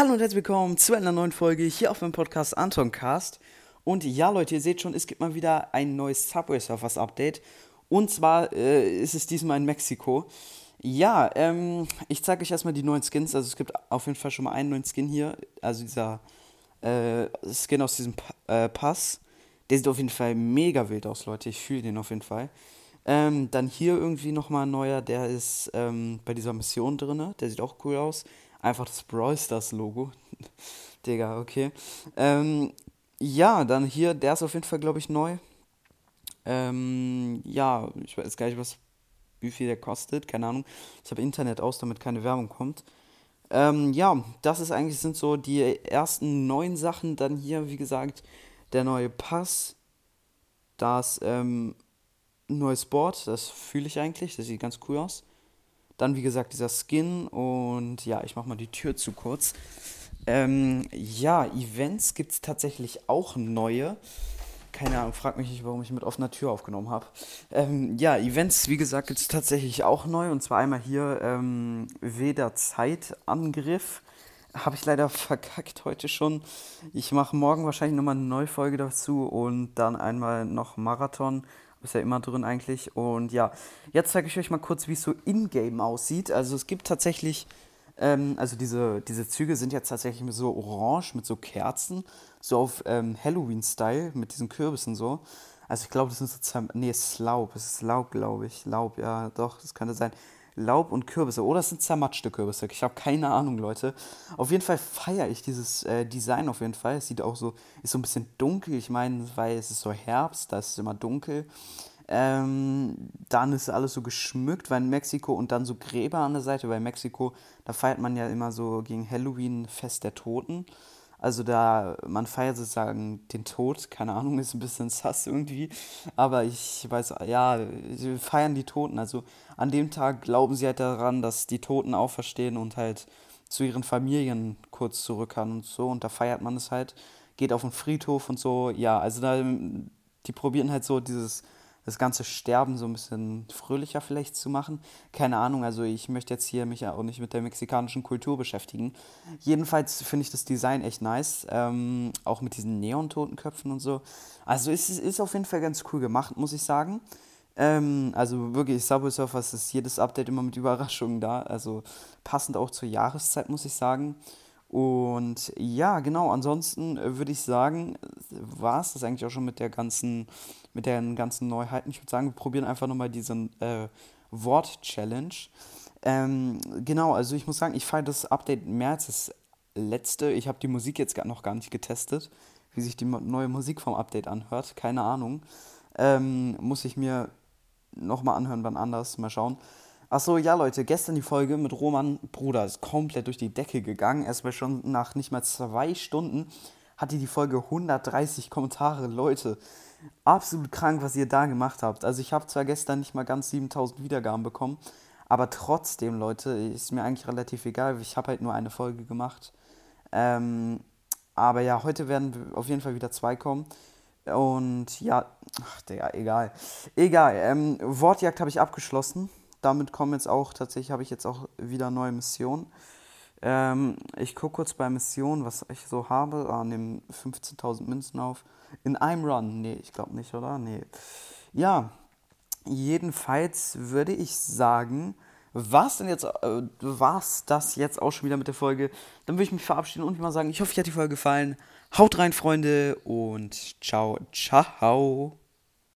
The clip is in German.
Hallo und herzlich willkommen zu einer neuen Folge hier auf meinem Podcast Antoncast. Und ja, Leute, ihr seht schon, es gibt mal wieder ein neues Subway Surfers Update. Und zwar äh, ist es diesmal in Mexiko. Ja, ähm, ich zeige euch erstmal die neuen Skins. Also es gibt auf jeden Fall schon mal einen neuen Skin hier. Also dieser äh, Skin aus diesem pa äh, Pass. Der sieht auf jeden Fall mega wild aus, Leute. Ich fühle den auf jeden Fall. Ähm, dann hier irgendwie nochmal ein neuer, der ist ähm, bei dieser Mission drin. Der sieht auch cool aus. Einfach das Brawl Stars Logo. Digga, okay. Ähm, ja, dann hier, der ist auf jeden Fall, glaube ich, neu. Ähm, ja, ich weiß gar nicht, was, wie viel der kostet, keine Ahnung. Ich habe Internet aus, damit keine Werbung kommt. Ähm, ja, das ist eigentlich, sind so die ersten neuen Sachen. Dann hier, wie gesagt, der neue Pass. Das, ähm, neues Board, das fühle ich eigentlich, das sieht ganz cool aus. Dann, wie gesagt, dieser Skin und ja, ich mache mal die Tür zu kurz. Ähm, ja, Events gibt es tatsächlich auch neue. Keine Ahnung, frag mich nicht, warum ich mit offener Tür aufgenommen habe. Ähm, ja, Events, wie gesagt, gibt es tatsächlich auch neu. Und zwar einmal hier ähm, Weder Zeitangriff. Habe ich leider verkackt heute schon. Ich mache morgen wahrscheinlich nochmal eine neue Folge dazu und dann einmal noch Marathon. Ist ja immer drin eigentlich. Und ja, jetzt zeige ich euch mal kurz, wie es so in-game aussieht. Also es gibt tatsächlich, ähm, also diese, diese Züge sind jetzt tatsächlich so orange mit so Kerzen, so auf ähm, Halloween-Style mit diesen Kürbissen so. Also ich glaube, das sind so, nee, es ist Laub, es ist Laub, glaube ich. Laub, ja, doch, das könnte sein. Laub und Kürbisse. Oder es sind zermatschte Kürbisse. Ich habe keine Ahnung, Leute. Auf jeden Fall feiere ich dieses äh, Design auf jeden Fall. Es sieht auch so, ist so ein bisschen dunkel. Ich meine, weil es ist so Herbst, da ist es immer dunkel. Ähm, dann ist alles so geschmückt, weil in Mexiko und dann so Gräber an der Seite, weil in Mexiko, da feiert man ja immer so gegen Halloween Fest der Toten. Also da, man feiert sozusagen den Tod, keine Ahnung, ist ein bisschen sass irgendwie. Aber ich weiß, ja, sie feiern die Toten. Also an dem Tag glauben sie halt daran, dass die Toten auferstehen und halt zu ihren Familien kurz zurückkehren und so. Und da feiert man es halt, geht auf den Friedhof und so. Ja, also da, die probieren halt so dieses das ganze Sterben so ein bisschen fröhlicher vielleicht zu machen. Keine Ahnung, also ich möchte jetzt hier mich auch nicht mit der mexikanischen Kultur beschäftigen. Jedenfalls finde ich das Design echt nice, ähm, auch mit diesen Neon-Totenköpfen und so. Also es ist, ist auf jeden Fall ganz cool gemacht, muss ich sagen. Ähm, also wirklich, Subway Surfers ist jedes Update immer mit Überraschungen da, also passend auch zur Jahreszeit, muss ich sagen. Und ja, genau, ansonsten äh, würde ich sagen, war es das eigentlich auch schon mit der ganzen, mit den ganzen Neuheiten. Ich würde sagen, wir probieren einfach nochmal diesen äh, Wort-Challenge. Ähm, genau, also ich muss sagen, ich feiere das Update mehr als das letzte. Ich habe die Musik jetzt noch gar nicht getestet, wie sich die neue Musik vom Update anhört. Keine Ahnung. Ähm, muss ich mir nochmal anhören, wann anders. Mal schauen. Achso, ja, Leute, gestern die Folge mit Roman, Bruder, ist komplett durch die Decke gegangen. Erstmal schon nach nicht mal zwei Stunden hatte die Folge 130 Kommentare. Leute, absolut krank, was ihr da gemacht habt. Also, ich habe zwar gestern nicht mal ganz 7000 Wiedergaben bekommen, aber trotzdem, Leute, ist mir eigentlich relativ egal. Ich habe halt nur eine Folge gemacht. Ähm, aber ja, heute werden auf jeden Fall wieder zwei kommen. Und ja, ach, Digga, egal. Egal, ähm, Wortjagd habe ich abgeschlossen damit kommen jetzt auch, tatsächlich habe ich jetzt auch wieder neue Missionen. Ähm, ich gucke kurz bei Missionen, was ich so habe. Ah, nehme 15.000 Münzen auf. In einem Run? Nee, ich glaube nicht, oder? Nee. Ja, jedenfalls würde ich sagen, was denn jetzt, äh, war's das jetzt auch schon wieder mit der Folge? Dann würde ich mich verabschieden und mal sagen, ich hoffe, euch hat die Folge gefallen. Haut rein, Freunde, und ciao, ciao.